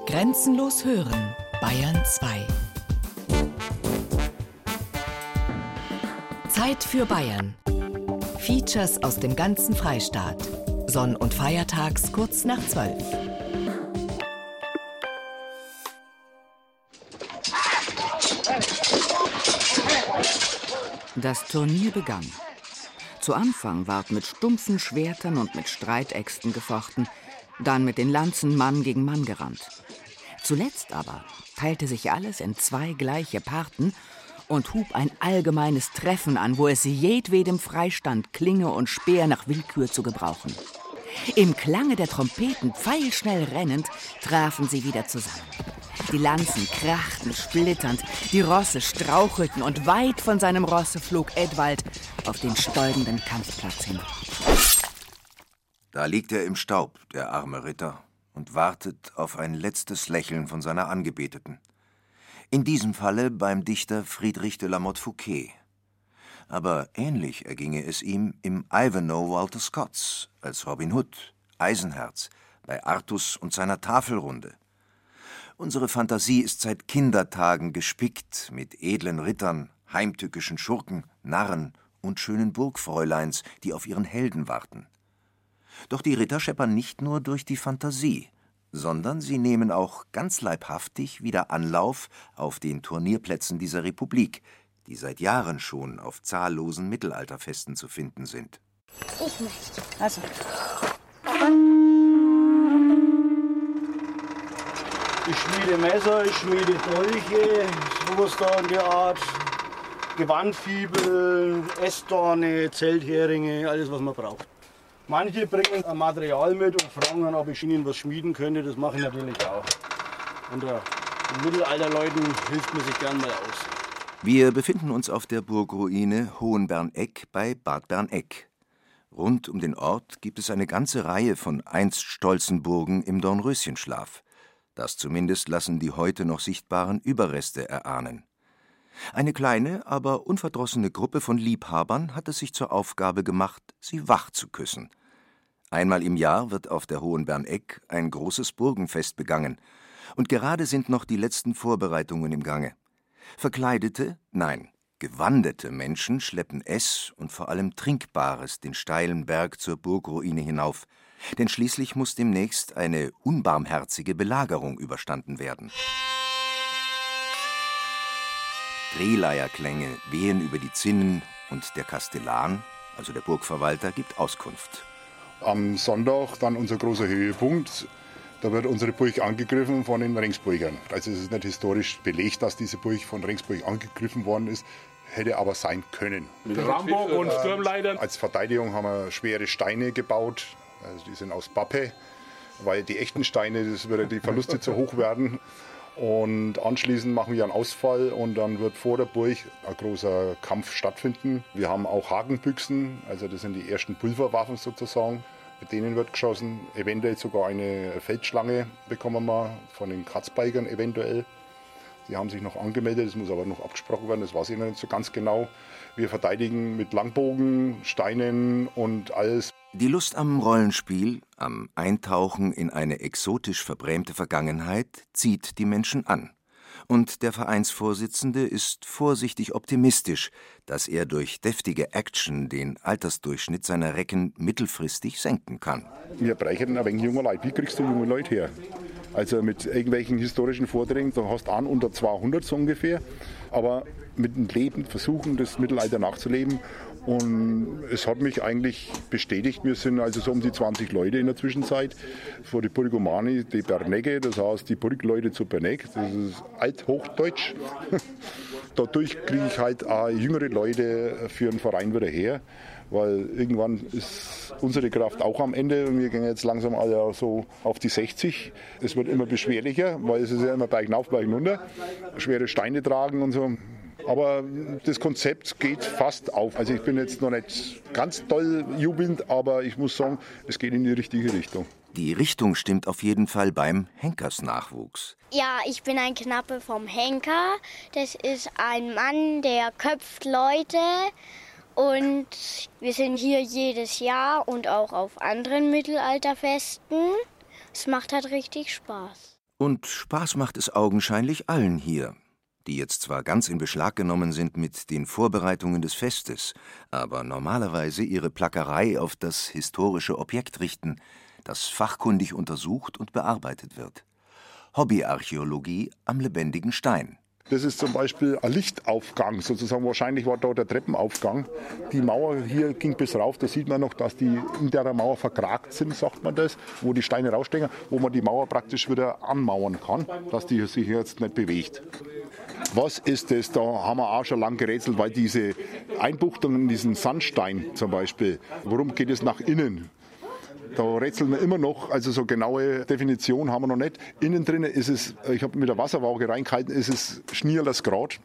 Grenzenlos hören, Bayern 2. Zeit für Bayern. Features aus dem ganzen Freistaat. Sonn- und Feiertags kurz nach 12. Das Turnier begann. Zu Anfang ward mit stumpfen Schwertern und mit Streitäxten gefochten, dann mit den Lanzen Mann gegen Mann gerannt. Zuletzt aber teilte sich alles in zwei gleiche Parten und hub ein allgemeines Treffen an, wo es jedwedem freistand, Klinge und Speer nach Willkür zu gebrauchen. Im Klange der Trompeten pfeilschnell rennend trafen sie wieder zusammen. Die Lanzen krachten splitternd, die Rosse strauchelten und weit von seinem Rosse flog Edwald auf den stäubenden Kampfplatz hin. Da liegt er im Staub, der arme Ritter, und wartet auf ein letztes Lächeln von seiner Angebeteten. In diesem Falle beim Dichter Friedrich de la Motte Fouquet. Aber ähnlich erginge es ihm im Ivanhoe Walter Scotts als Robin Hood, Eisenherz, bei Artus und seiner Tafelrunde. Unsere Fantasie ist seit Kindertagen gespickt mit edlen Rittern, heimtückischen Schurken, Narren und schönen Burgfräuleins, die auf ihren Helden warten. Doch die Ritter scheppern nicht nur durch die Fantasie, sondern sie nehmen auch ganz leibhaftig wieder Anlauf auf den Turnierplätzen dieser Republik, die seit Jahren schon auf zahllosen Mittelalterfesten zu finden sind. Ich möchte. Also. Ich schmiede Messer, ich schmiede Dolche, sowas da in der Art. Gewandfibel, Essdorne, Zeltheringe, alles was man braucht. Manche bringen ein Material mit und fragen dann, ob ich ihnen was schmieden könnte. Das mache ich natürlich auch. Unter den Mittelalterleuten hilft man sich gern mal aus. Wir befinden uns auf der Burgruine Hohenberneck bei Bad Berneck. Rund um den Ort gibt es eine ganze Reihe von einst stolzen Burgen im Dornröschenschlaf. Das zumindest lassen die heute noch sichtbaren Überreste erahnen. Eine kleine, aber unverdrossene Gruppe von Liebhabern hat es sich zur Aufgabe gemacht, sie wach zu küssen. Einmal im Jahr wird auf der Hohen Berneck ein großes Burgenfest begangen, und gerade sind noch die letzten Vorbereitungen im Gange. Verkleidete, nein, gewandete Menschen schleppen Ess und vor allem Trinkbares den steilen Berg zur Burgruine hinauf, denn schließlich muss demnächst eine unbarmherzige Belagerung überstanden werden. Drehleierklänge wehen über die Zinnen und der Kastellan, also der Burgverwalter, gibt Auskunft. Am Sonntag dann unser großer Höhepunkt. Da wird unsere Burg angegriffen von den Ringsburgern. Also es ist nicht historisch belegt, dass diese Burg von Ringsburg angegriffen worden ist, hätte aber sein können. Mit Rambock und Sturmleitern. Als Verteidigung haben wir schwere Steine gebaut. Also die sind aus Pappe, weil die echten Steine, das würde die Verluste zu hoch werden. Und anschließend machen wir einen Ausfall und dann wird vor der Burg ein großer Kampf stattfinden. Wir haben auch Hakenbüchsen, also das sind die ersten Pulverwaffen sozusagen. Mit denen wird geschossen. Eventuell sogar eine Feldschlange bekommen wir von den Katzbeigern eventuell. Die haben sich noch angemeldet, das muss aber noch abgesprochen werden, das weiß ich noch nicht so ganz genau. Wir verteidigen mit Langbogen, Steinen und alles. Die Lust am Rollenspiel, am Eintauchen in eine exotisch verbrämte Vergangenheit zieht die Menschen an. Und der Vereinsvorsitzende ist vorsichtig optimistisch, dass er durch deftige Action den Altersdurchschnitt seiner Recken mittelfristig senken kann. Wir brauchen ein wenig junge Leute. Wie kriegst du junge Leute her? Also mit irgendwelchen historischen Vorträgen, da hast du an unter 200 so ungefähr. Aber mit dem Leben versuchen, das Mittelalter nachzuleben und es hat mich eigentlich bestätigt, wir sind also so um die 20 Leute in der Zwischenzeit. Vor die Burgomani, die Bernegge, das heißt die Burgleute zu Berneck, das ist Althochdeutsch. Dadurch kriege ich halt auch jüngere Leute für den Verein wieder her, weil irgendwann ist unsere Kraft auch am Ende und wir gehen jetzt langsam alle so auf die 60. Es wird immer beschwerlicher, weil es ist ja immer Bergen auf, Bergen runter. Schwere Steine tragen und so. Aber das Konzept geht fast auf. Also ich bin jetzt noch nicht ganz toll jubelnd, aber ich muss sagen, es geht in die richtige Richtung. Die Richtung stimmt auf jeden Fall beim Henkersnachwuchs. Ja, ich bin ein Knappe vom Henker. Das ist ein Mann, der köpft Leute. Und wir sind hier jedes Jahr und auch auf anderen Mittelalterfesten. Es macht halt richtig Spaß. Und Spaß macht es augenscheinlich allen hier, die jetzt zwar ganz in Beschlag genommen sind mit den Vorbereitungen des Festes, aber normalerweise ihre Plackerei auf das historische Objekt richten, das fachkundig untersucht und bearbeitet wird. Hobbyarchäologie am lebendigen Stein. Das ist zum Beispiel ein Lichtaufgang, sozusagen. Wahrscheinlich war da der Treppenaufgang. Die Mauer hier ging bis rauf. Da sieht man noch, dass die in der Mauer verkragt sind, sagt man das, wo die Steine rausstecken, wo man die Mauer praktisch wieder anmauern kann, dass die sich jetzt nicht bewegt. Was ist das? Da haben wir auch schon lange gerätselt, weil diese Einbuchtung in diesen Sandstein zum Beispiel, warum geht es nach innen? Da rätseln wir immer noch, also so genaue Definition haben wir noch nicht. Innen drin ist es, ich habe mit der Wasserwaage reingehalten, ist es Schnierles Grad.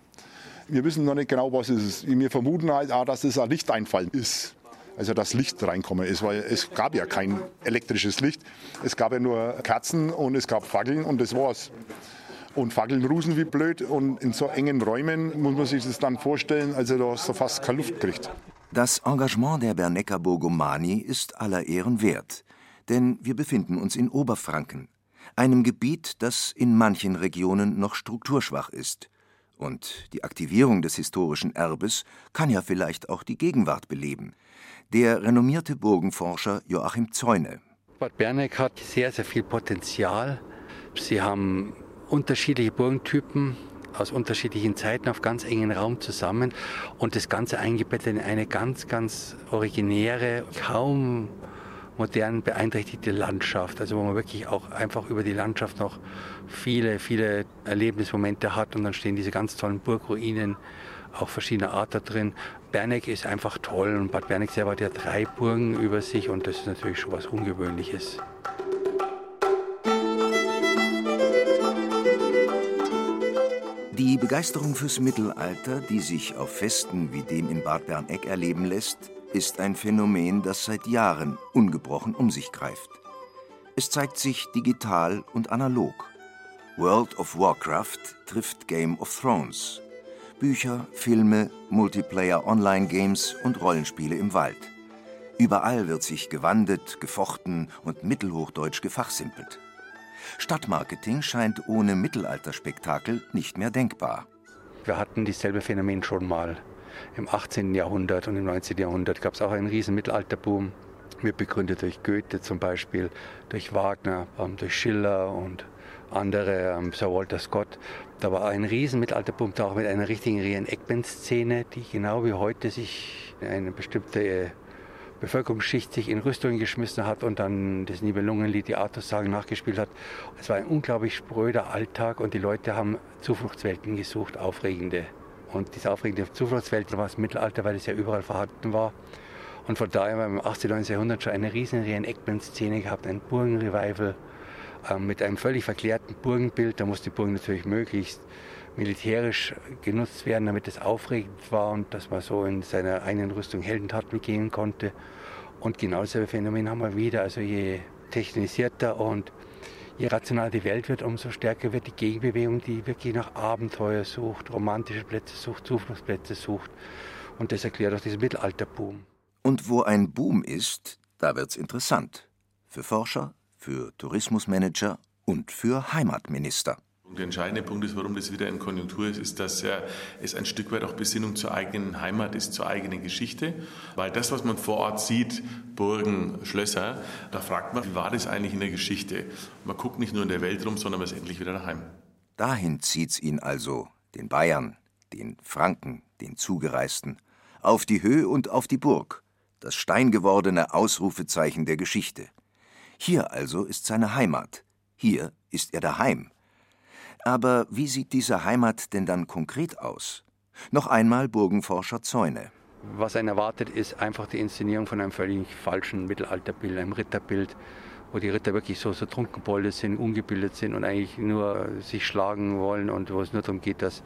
Wir wissen noch nicht genau, was es ist. Wir vermuten halt auch, dass es ein Lichteinfall ist. Also dass Licht reinkommen ist, weil es gab ja kein elektrisches Licht. Es gab ja nur Kerzen und es gab Fackeln und das war's. Und Fackeln rusen wie blöd und in so engen Räumen muss man sich das dann vorstellen, also da hast du fast keine Luft gekriegt. Das Engagement der Bernecker Burgomani ist aller Ehren wert, denn wir befinden uns in Oberfranken, einem Gebiet, das in manchen Regionen noch strukturschwach ist. Und die Aktivierung des historischen Erbes kann ja vielleicht auch die Gegenwart beleben. Der renommierte Burgenforscher Joachim Zäune. Bad Berneck hat sehr, sehr viel Potenzial. Sie haben unterschiedliche Burgentypen, aus unterschiedlichen Zeiten auf ganz engen Raum zusammen und das Ganze eingebettet in eine ganz, ganz originäre, kaum modern beeinträchtigte Landschaft, also wo man wirklich auch einfach über die Landschaft noch viele, viele Erlebnismomente hat und dann stehen diese ganz tollen Burgruinen auch verschiedener Art da drin. Berneck ist einfach toll und Bad Berneck selber hat ja drei Burgen über sich und das ist natürlich schon was Ungewöhnliches. Die Begeisterung fürs Mittelalter, die sich auf Festen wie dem in Bad Berneck erleben lässt, ist ein Phänomen, das seit Jahren ungebrochen um sich greift. Es zeigt sich digital und analog. World of Warcraft trifft Game of Thrones. Bücher, Filme, Multiplayer-Online-Games und Rollenspiele im Wald. Überall wird sich gewandet, gefochten und mittelhochdeutsch gefachsimpelt. Stadtmarketing scheint ohne Mittelalterspektakel nicht mehr denkbar. Wir hatten dieselbe Phänomen schon mal. Im 18. Jahrhundert und im 19. Jahrhundert gab es auch einen riesen Mittelalterboom. Mit begründet durch Goethe zum Beispiel, durch Wagner, ähm, durch Schiller und andere, ähm, Sir Walter Scott. Da war ein riesen Mittelalterboom, da auch mit einer richtigen Reenactment-Szene, die genau wie heute sich eine bestimmte Bevölkerungsschicht sich in Rüstungen geschmissen hat und dann das Nibelungenlied, die Artus-Sagen nachgespielt hat. Es war ein unglaublich spröder Alltag und die Leute haben Zufluchtswelten gesucht, aufregende. Und diese aufregende Zufluchtswelt war das Mittelalter, weil es ja überall vorhanden war. Und von daher haben wir im 18. 19. Jahrhundert schon eine riesen Reenactment-Szene gehabt, ein Burgenrevival äh, mit einem völlig verklärten Burgenbild. Da muss die Burgen natürlich möglichst militärisch genutzt werden, damit es aufregend war und dass man so in seiner eigenen Rüstung Heldentaten begehen konnte. Und genau dasselbe Phänomen haben wir wieder. Also je technisierter und je rationaler die Welt wird, umso stärker wird die Gegenbewegung, die wirklich nach Abenteuer sucht, romantische Plätze sucht, Zufluchtsplätze sucht. Und das erklärt auch diesen Mittelalterboom. Und wo ein Boom ist, da wird's interessant. Für Forscher, für Tourismusmanager und für Heimatminister. Der entscheidende Punkt ist, warum das wieder in Konjunktur ist, ist, dass es ein Stück weit auch Besinnung zur eigenen Heimat ist, zur eigenen Geschichte. Weil das, was man vor Ort sieht, Burgen, Schlösser, da fragt man, wie war das eigentlich in der Geschichte? Man guckt nicht nur in der Welt rum, sondern man ist endlich wieder daheim. Dahin zieht's ihn also, den Bayern, den Franken, den Zugereisten, auf die Höhe und auf die Burg, das steingewordene Ausrufezeichen der Geschichte. Hier also ist seine Heimat, hier ist er daheim aber wie sieht diese Heimat denn dann konkret aus? Noch einmal Burgenforscher Zäune. Was einen erwartet, ist einfach die Inszenierung von einem völlig falschen Mittelalterbild, einem Ritterbild, wo die Ritter wirklich so, so trunkenbolde sind, ungebildet sind und eigentlich nur sich schlagen wollen und wo es nur darum geht, dass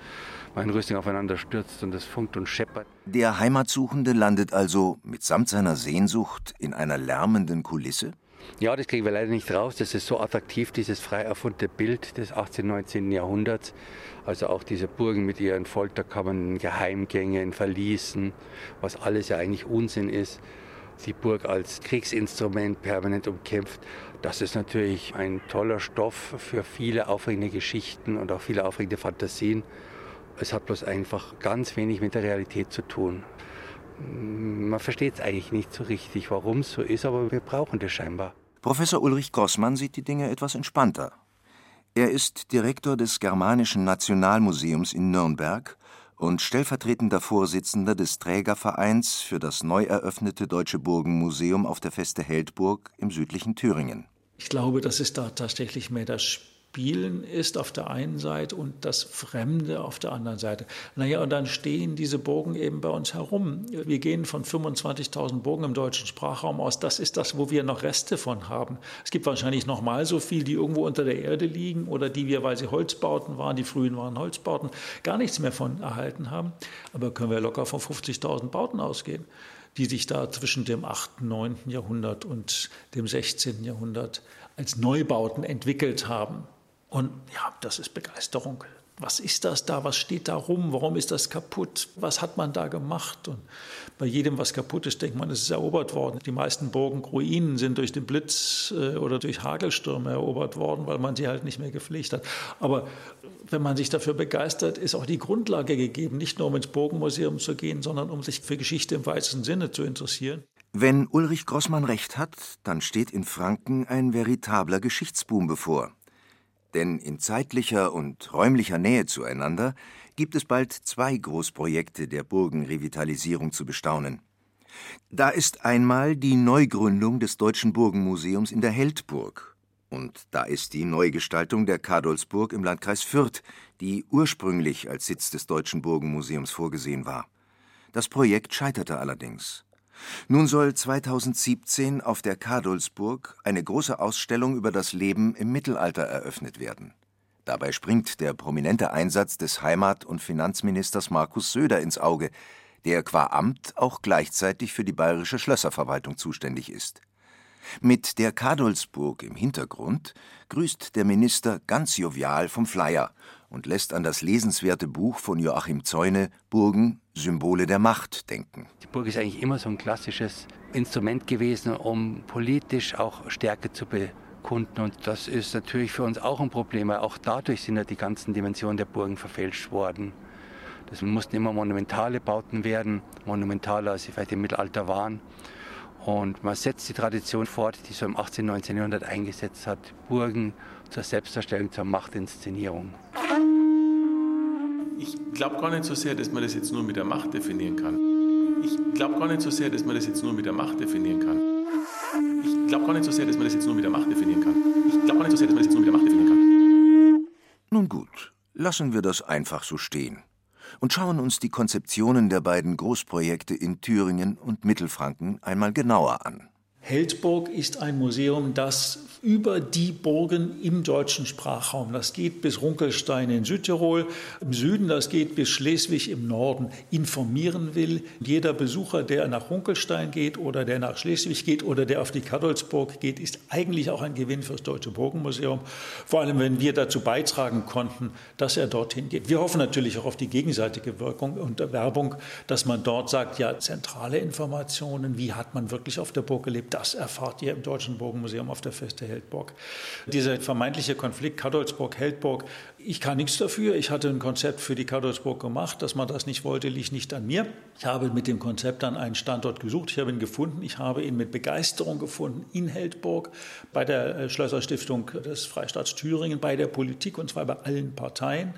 mein Rüstung aufeinander stürzt und es funkt und scheppert. Der Heimatsuchende landet also mitsamt seiner Sehnsucht in einer lärmenden Kulisse? Ja, das kriegen wir leider nicht raus. Das ist so attraktiv, dieses frei erfundene Bild des 18., 19. Jahrhunderts. Also auch diese Burgen mit ihren Folterkammern, Geheimgängen, Verließen, was alles ja eigentlich Unsinn ist. die Burg als Kriegsinstrument permanent umkämpft. Das ist natürlich ein toller Stoff für viele aufregende Geschichten und auch viele aufregende Fantasien. Es hat bloß einfach ganz wenig mit der Realität zu tun. Man versteht es eigentlich nicht so richtig, warum es so ist, aber wir brauchen das scheinbar. Professor Ulrich Grossmann sieht die Dinge etwas entspannter. Er ist Direktor des Germanischen Nationalmuseums in Nürnberg und stellvertretender Vorsitzender des Trägervereins für das neu eröffnete Deutsche Burgenmuseum auf der Feste Heldburg im südlichen Thüringen. Ich glaube, dass es da tatsächlich mehr das Spielen ist auf der einen Seite und das Fremde auf der anderen Seite. Naja, und dann stehen diese Burgen eben bei uns herum. Wir gehen von 25.000 Burgen im deutschen Sprachraum aus. Das ist das, wo wir noch Reste von haben. Es gibt wahrscheinlich noch mal so viel, die irgendwo unter der Erde liegen oder die wir, weil sie Holzbauten waren, die frühen waren Holzbauten, gar nichts mehr von erhalten haben. Aber können wir locker von 50.000 Bauten ausgehen die sich da zwischen dem 8., 9. Jahrhundert und dem 16. Jahrhundert als Neubauten entwickelt haben. Und ja, das ist Begeisterung. Was ist das da? Was steht da rum? Warum ist das kaputt? Was hat man da gemacht? Und bei jedem, was kaputt ist, denkt man, es ist erobert worden. Die meisten Burgen, Ruinen sind durch den Blitz äh, oder durch Hagelstürme erobert worden, weil man sie halt nicht mehr gepflegt hat. Aber wenn man sich dafür begeistert, ist auch die Grundlage gegeben, nicht nur um ins Burgenmuseum zu gehen, sondern um sich für Geschichte im weitesten Sinne zu interessieren. Wenn Ulrich Grossmann recht hat, dann steht in Franken ein veritabler Geschichtsboom bevor. Denn in zeitlicher und räumlicher Nähe zueinander gibt es bald zwei Großprojekte der Burgenrevitalisierung zu bestaunen. Da ist einmal die Neugründung des Deutschen Burgenmuseums in der Heldburg. Und da ist die Neugestaltung der Kadolsburg im Landkreis Fürth, die ursprünglich als Sitz des Deutschen Burgenmuseums vorgesehen war. Das Projekt scheiterte allerdings. Nun soll 2017 auf der Kadolsburg eine große Ausstellung über das Leben im Mittelalter eröffnet werden. Dabei springt der prominente Einsatz des Heimat- und Finanzministers Markus Söder ins Auge, der qua Amt auch gleichzeitig für die bayerische Schlösserverwaltung zuständig ist. Mit der Kadolsburg im Hintergrund grüßt der Minister ganz jovial vom Flyer und lässt an das lesenswerte Buch von Joachim Zäune Burgen Symbole der Macht denken. Die Burg ist eigentlich immer so ein klassisches Instrument gewesen, um politisch auch Stärke zu bekunden. Und das ist natürlich für uns auch ein Problem, weil auch dadurch sind ja die ganzen Dimensionen der Burgen verfälscht worden. Das mussten immer monumentale Bauten werden, monumentaler als sie vielleicht im Mittelalter waren. Und man setzt die Tradition fort, die so im 18. und 19. Jahrhundert eingesetzt hat, Burgen zur Selbstdarstellung, zur Machtinszenierung. Ich glaube gar nicht so sehr, dass man das jetzt nur mit der Macht definieren kann. Ich glaube gar nicht so sehr, dass man das jetzt nur mit der Macht definieren kann. Ich glaube gar nicht so sehr, dass man das jetzt nur mit der Macht definieren kann. Ich glaube gar nicht so sehr, dass man das jetzt nur mit der Macht definieren kann. Nun gut, lassen wir das einfach so stehen und schauen uns die Konzeptionen der beiden Großprojekte in Thüringen und Mittelfranken einmal genauer an. Heldburg ist ein Museum, das über die Burgen im deutschen Sprachraum, das geht bis Runkelstein in Südtirol, im Süden, das geht bis Schleswig im Norden, informieren will. Jeder Besucher, der nach Runkelstein geht oder der nach Schleswig geht oder der auf die Kadolsburg geht, ist eigentlich auch ein Gewinn für das Deutsche Burgenmuseum. Vor allem, wenn wir dazu beitragen konnten, dass er dorthin geht. Wir hoffen natürlich auch auf die gegenseitige Wirkung und Werbung, dass man dort sagt, ja, zentrale Informationen, wie hat man wirklich auf der Burg gelebt, das erfahrt ihr im Deutschen Burgenmuseum auf der Feste Heldburg. Dieser vermeintliche Konflikt Kadolsburg-Heldburg, ich kann nichts dafür. Ich hatte ein Konzept für die Kadolsburg gemacht. Dass man das nicht wollte, liegt nicht an mir. Ich habe mit dem Konzept dann einen Standort gesucht. Ich habe ihn gefunden. Ich habe ihn mit Begeisterung gefunden in Heldburg, bei der äh, Schlösserstiftung des Freistaats Thüringen, bei der Politik und zwar bei allen Parteien.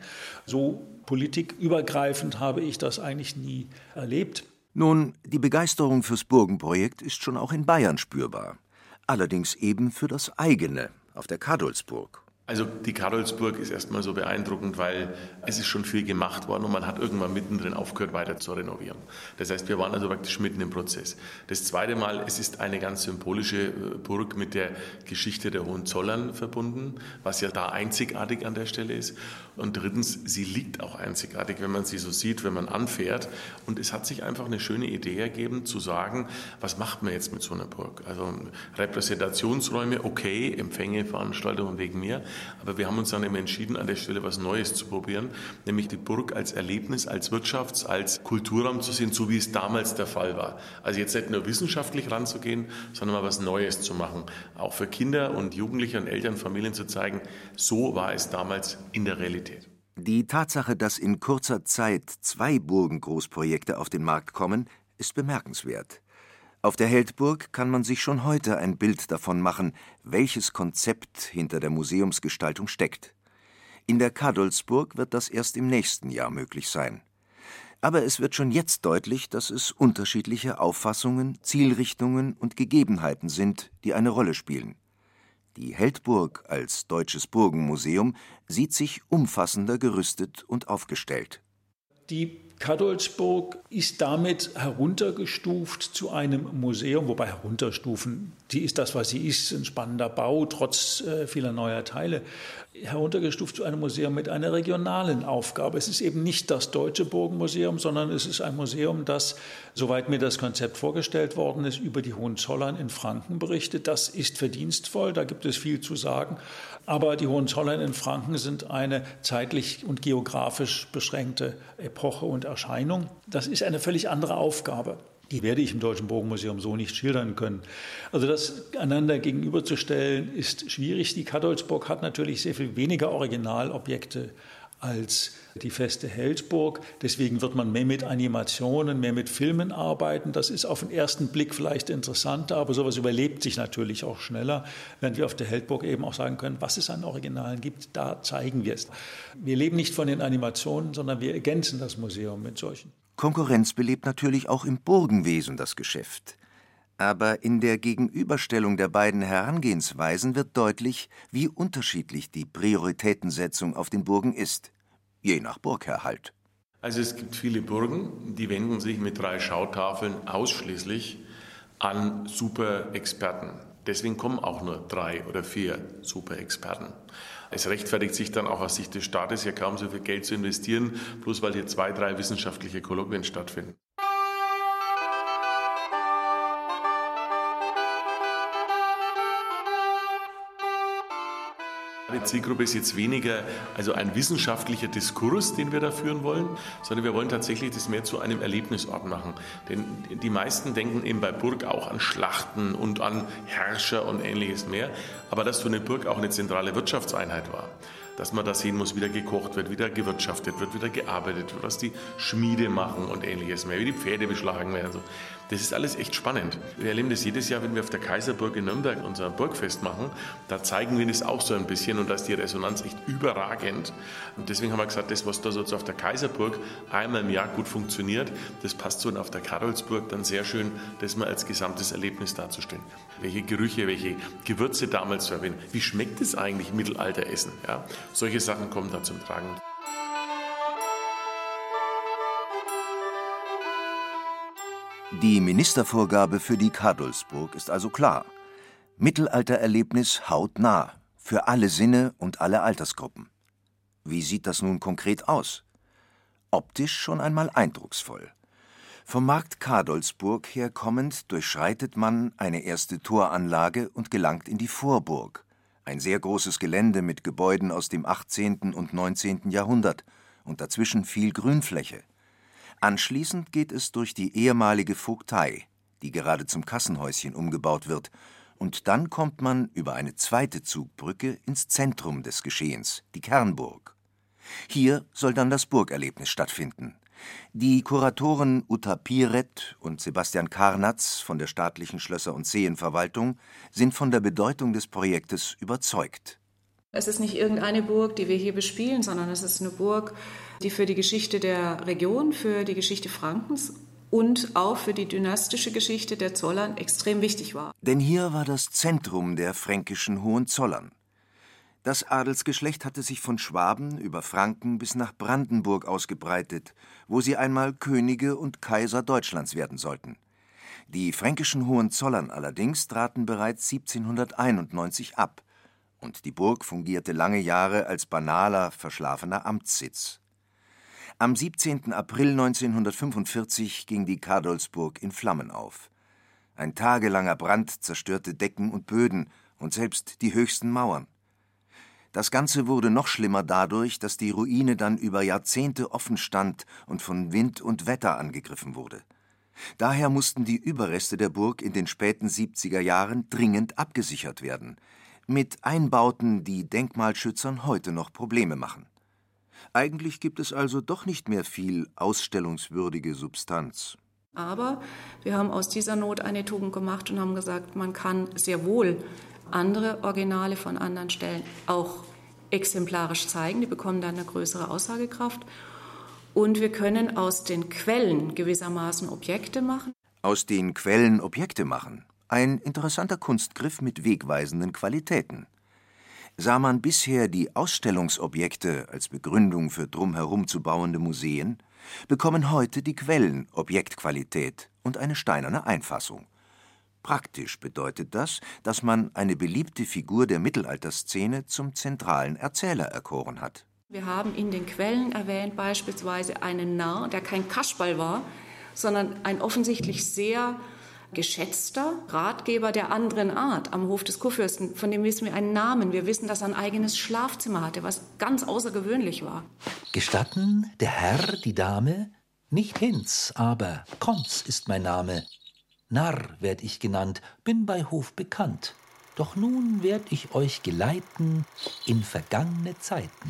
So politikübergreifend habe ich das eigentlich nie erlebt. Nun, die Begeisterung fürs Burgenprojekt ist schon auch in Bayern spürbar. Allerdings eben für das eigene auf der Kadolsburg. Also die Karolsburg ist erstmal so beeindruckend, weil es ist schon viel gemacht worden und man hat irgendwann mittendrin aufgehört, weiter zu renovieren. Das heißt, wir waren also praktisch mitten im Prozess. Das zweite Mal, es ist eine ganz symbolische äh, Burg mit der Geschichte der Hohenzollern verbunden, was ja da einzigartig an der Stelle ist. Und drittens, sie liegt auch einzigartig, wenn man sie so sieht, wenn man anfährt. Und es hat sich einfach eine schöne Idee ergeben, zu sagen, was macht man jetzt mit so einer Burg? Also Repräsentationsräume, okay, Empfänge, Veranstaltungen wegen mir. Aber wir haben uns dann eben entschieden, an der Stelle was Neues zu probieren, nämlich die Burg als Erlebnis, als Wirtschafts-, als Kulturraum zu sehen, so wie es damals der Fall war. Also jetzt nicht nur wissenschaftlich ranzugehen, sondern mal was Neues zu machen. Auch für Kinder und Jugendliche und Eltern, Familien zu zeigen, so war es damals in der Realität. Die Tatsache, dass in kurzer Zeit zwei Burgengroßprojekte auf den Markt kommen, ist bemerkenswert. Auf der Heldburg kann man sich schon heute ein Bild davon machen, welches Konzept hinter der Museumsgestaltung steckt. In der Kadolsburg wird das erst im nächsten Jahr möglich sein. Aber es wird schon jetzt deutlich, dass es unterschiedliche Auffassungen, Zielrichtungen und Gegebenheiten sind, die eine Rolle spielen. Die Heldburg als deutsches Burgenmuseum sieht sich umfassender gerüstet und aufgestellt. Die Kadolsburg ist damit heruntergestuft zu einem Museum, wobei herunterstufen, die ist das, was sie ist, ein spannender Bau, trotz äh, vieler neuer Teile, heruntergestuft zu einem Museum mit einer regionalen Aufgabe. Es ist eben nicht das Deutsche Burgenmuseum, sondern es ist ein Museum, das, soweit mir das Konzept vorgestellt worden ist, über die Hohenzollern in Franken berichtet. Das ist verdienstvoll, da gibt es viel zu sagen. Aber die Hohenzollern in Franken sind eine zeitlich und geografisch beschränkte Epoche und Erscheinung. Das ist eine völlig andere Aufgabe. Die werde ich im Deutschen Bogenmuseum so nicht schildern können. Also das einander gegenüberzustellen ist schwierig. Die Kadolsburg hat natürlich sehr viel weniger Originalobjekte als die feste Heldburg. Deswegen wird man mehr mit Animationen, mehr mit Filmen arbeiten. Das ist auf den ersten Blick vielleicht interessanter, aber sowas überlebt sich natürlich auch schneller, während wir auf der Heldburg eben auch sagen können, was es an Originalen gibt, da zeigen wir es. Wir leben nicht von den Animationen, sondern wir ergänzen das Museum mit solchen. Konkurrenz belebt natürlich auch im Burgenwesen das Geschäft. Aber in der Gegenüberstellung der beiden Herangehensweisen wird deutlich, wie unterschiedlich die Prioritätensetzung auf den Burgen ist, je nach Burgherr halt. Also es gibt viele Burgen, die wenden sich mit drei Schautafeln ausschließlich an Superexperten. Deswegen kommen auch nur drei oder vier Superexperten. Es rechtfertigt sich dann auch aus Sicht des Staates ja kaum so viel Geld zu investieren, bloß weil hier zwei, drei wissenschaftliche Kolloquien stattfinden. Die Zielgruppe ist jetzt weniger also ein wissenschaftlicher Diskurs, den wir da führen wollen, sondern wir wollen tatsächlich das mehr zu einem Erlebnisort machen. Denn die meisten denken eben bei Burg auch an Schlachten und an Herrscher und ähnliches mehr. Aber dass so eine Burg auch eine zentrale Wirtschaftseinheit war dass man da sehen muss, wie da gekocht wird, wie da gewirtschaftet wird, wie da gearbeitet wird, was die Schmiede machen und ähnliches mehr, wie die Pferde beschlagen werden. Das ist alles echt spannend. Wir erleben das jedes Jahr, wenn wir auf der Kaiserburg in Nürnberg unser Burgfest machen. Da zeigen wir das auch so ein bisschen und da ist die Resonanz echt überragend. Und deswegen haben wir gesagt, das, was da so auf der Kaiserburg einmal im Jahr gut funktioniert, das passt so auf der Karolsburg dann sehr schön, das mal als gesamtes Erlebnis darzustellen. Welche Gerüche, welche Gewürze damals verwenden. Wie schmeckt es eigentlich Mittelalteressen? Ja, solche Sachen kommen da zum Tragen. Die Ministervorgabe für die Kadolsburg ist also klar. Mittelaltererlebnis hautnah, für alle Sinne und alle Altersgruppen. Wie sieht das nun konkret aus? Optisch schon einmal eindrucksvoll. Vom Markt Kadolsburg her kommend durchschreitet man eine erste Toranlage und gelangt in die Vorburg, ein sehr großes Gelände mit Gebäuden aus dem 18. und 19. Jahrhundert und dazwischen viel Grünfläche. Anschließend geht es durch die ehemalige Vogtei, die gerade zum Kassenhäuschen umgebaut wird, und dann kommt man über eine zweite Zugbrücke ins Zentrum des Geschehens, die Kernburg. Hier soll dann das Burgerlebnis stattfinden. Die Kuratoren Uta Piret und Sebastian Karnatz von der staatlichen Schlösser- und Seenverwaltung sind von der Bedeutung des Projektes überzeugt. Es ist nicht irgendeine Burg, die wir hier bespielen, sondern es ist eine Burg, die für die Geschichte der Region, für die Geschichte Frankens und auch für die dynastische Geschichte der Zollern extrem wichtig war. Denn hier war das Zentrum der fränkischen Hohenzollern. Das Adelsgeschlecht hatte sich von Schwaben über Franken bis nach Brandenburg ausgebreitet, wo sie einmal Könige und Kaiser Deutschlands werden sollten. Die fränkischen Hohenzollern allerdings traten bereits 1791 ab und die Burg fungierte lange Jahre als banaler, verschlafener Amtssitz. Am 17. April 1945 ging die Kadolsburg in Flammen auf. Ein tagelanger Brand zerstörte Decken und Böden und selbst die höchsten Mauern. Das Ganze wurde noch schlimmer dadurch, dass die Ruine dann über Jahrzehnte offen stand und von Wind und Wetter angegriffen wurde. Daher mussten die Überreste der Burg in den späten 70er Jahren dringend abgesichert werden, mit Einbauten, die Denkmalschützern heute noch Probleme machen. Eigentlich gibt es also doch nicht mehr viel ausstellungswürdige Substanz. Aber wir haben aus dieser Not eine Tugend gemacht und haben gesagt, man kann sehr wohl andere Originale von anderen Stellen auch exemplarisch zeigen. Die bekommen dann eine größere Aussagekraft. Und wir können aus den Quellen gewissermaßen Objekte machen. Aus den Quellen Objekte machen. Ein interessanter Kunstgriff mit wegweisenden Qualitäten. Sah man bisher die Ausstellungsobjekte als Begründung für drumherum zu bauende Museen, bekommen heute die Quellen Objektqualität und eine steinerne Einfassung. Praktisch bedeutet das, dass man eine beliebte Figur der Mittelalterszene zum zentralen Erzähler erkoren hat. Wir haben in den Quellen erwähnt beispielsweise einen Narr, der kein Kaschball war, sondern ein offensichtlich sehr geschätzter Ratgeber der anderen Art am Hof des Kurfürsten. Von dem wissen wir einen Namen. Wir wissen, dass er ein eigenes Schlafzimmer hatte, was ganz außergewöhnlich war. Gestatten, der Herr, die Dame? Nicht Hinz, aber Konz ist mein Name. Narr werd ich genannt, bin bei Hof bekannt. Doch nun werd ich euch geleiten in vergangene Zeiten.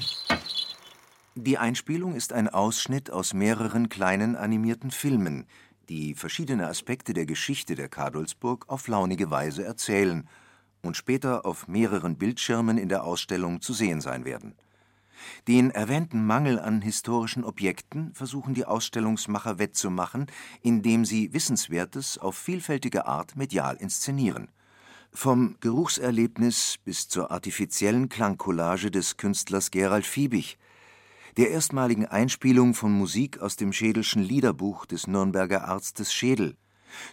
Die Einspielung ist ein Ausschnitt aus mehreren kleinen animierten Filmen, die verschiedene Aspekte der Geschichte der Kadolsburg auf launige Weise erzählen und später auf mehreren Bildschirmen in der Ausstellung zu sehen sein werden. Den erwähnten Mangel an historischen Objekten versuchen die Ausstellungsmacher wettzumachen, indem sie Wissenswertes auf vielfältige Art medial inszenieren. Vom Geruchserlebnis bis zur artifiziellen Klangcollage des Künstlers Gerald Fiebig, der erstmaligen Einspielung von Musik aus dem Schädelschen Liederbuch des Nürnberger Arztes Schädel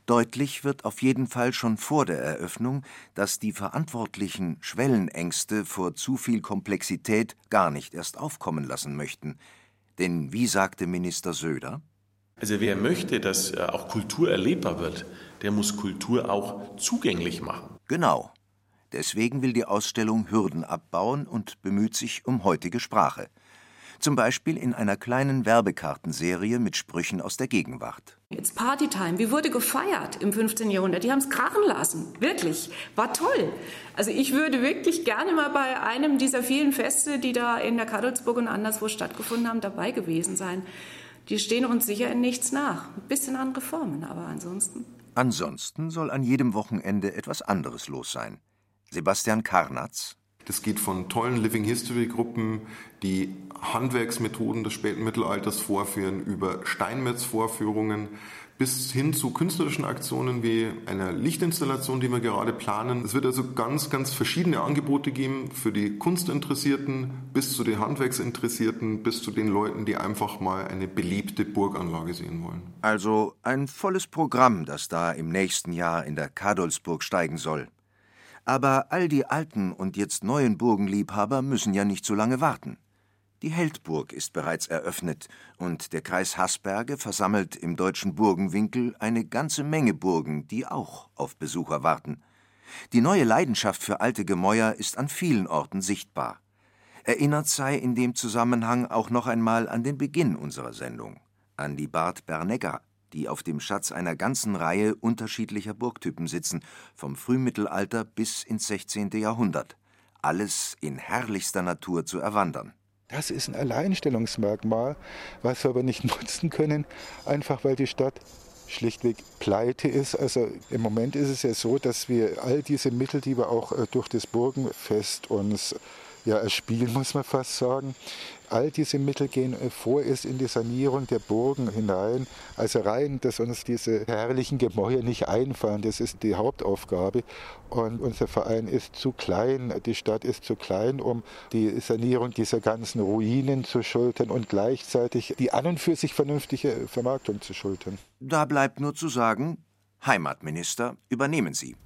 Deutlich wird auf jeden Fall schon vor der Eröffnung, dass die Verantwortlichen Schwellenängste vor zu viel Komplexität gar nicht erst aufkommen lassen möchten. Denn wie sagte Minister Söder? Also wer möchte, dass äh, auch Kultur erlebbar wird, der muss Kultur auch zugänglich machen. Genau. Deswegen will die Ausstellung Hürden abbauen und bemüht sich um heutige Sprache. Zum Beispiel in einer kleinen Werbekartenserie mit Sprüchen aus der Gegenwart. It's Partytime. Wie wurde gefeiert im 15. Jahrhundert? Die haben es krachen lassen. Wirklich. War toll. Also ich würde wirklich gerne mal bei einem dieser vielen Feste, die da in der Kadolsburg und anderswo stattgefunden haben, dabei gewesen sein. Die stehen uns sicher in nichts nach. Ein bisschen andere Formen, aber ansonsten. Ansonsten soll an jedem Wochenende etwas anderes los sein. Sebastian Karnatz, das geht von tollen Living History Gruppen, die Handwerksmethoden des späten Mittelalters vorführen, über Steinmetzvorführungen bis hin zu künstlerischen Aktionen wie einer Lichtinstallation, die wir gerade planen. Es wird also ganz, ganz verschiedene Angebote geben für die Kunstinteressierten bis zu den Handwerksinteressierten bis zu den Leuten, die einfach mal eine beliebte Burganlage sehen wollen. Also ein volles Programm, das da im nächsten Jahr in der Kadolsburg steigen soll. Aber all die alten und jetzt neuen Burgenliebhaber müssen ja nicht so lange warten. Die Heldburg ist bereits eröffnet und der Kreis Haßberge versammelt im deutschen Burgenwinkel eine ganze Menge Burgen, die auch auf Besucher warten. Die neue Leidenschaft für alte Gemäuer ist an vielen Orten sichtbar. Erinnert sei in dem Zusammenhang auch noch einmal an den Beginn unserer Sendung, an die Bad Bernegger, die auf dem Schatz einer ganzen Reihe unterschiedlicher Burgtypen sitzen, vom Frühmittelalter bis ins 16. Jahrhundert. Alles in herrlichster Natur zu erwandern. Das ist ein Alleinstellungsmerkmal, was wir aber nicht nutzen können, einfach weil die Stadt schlichtweg pleite ist. Also im Moment ist es ja so, dass wir all diese Mittel, die wir auch äh, durch das Burgenfest uns ja, erspielen, muss man fast sagen, all diese Mittel gehen äh, vor ist in die Sanierung der Burgen hinein. Also rein, dass uns diese herrlichen Gemäuer nicht einfallen, das ist die Hauptaufgabe. Und unser Verein ist zu klein, die Stadt ist zu klein, um die Sanierung dieser ganzen Ruinen zu schultern und gleichzeitig die an und für sich vernünftige Vermarktung zu schultern. Da bleibt nur zu sagen, Heimatminister, übernehmen Sie.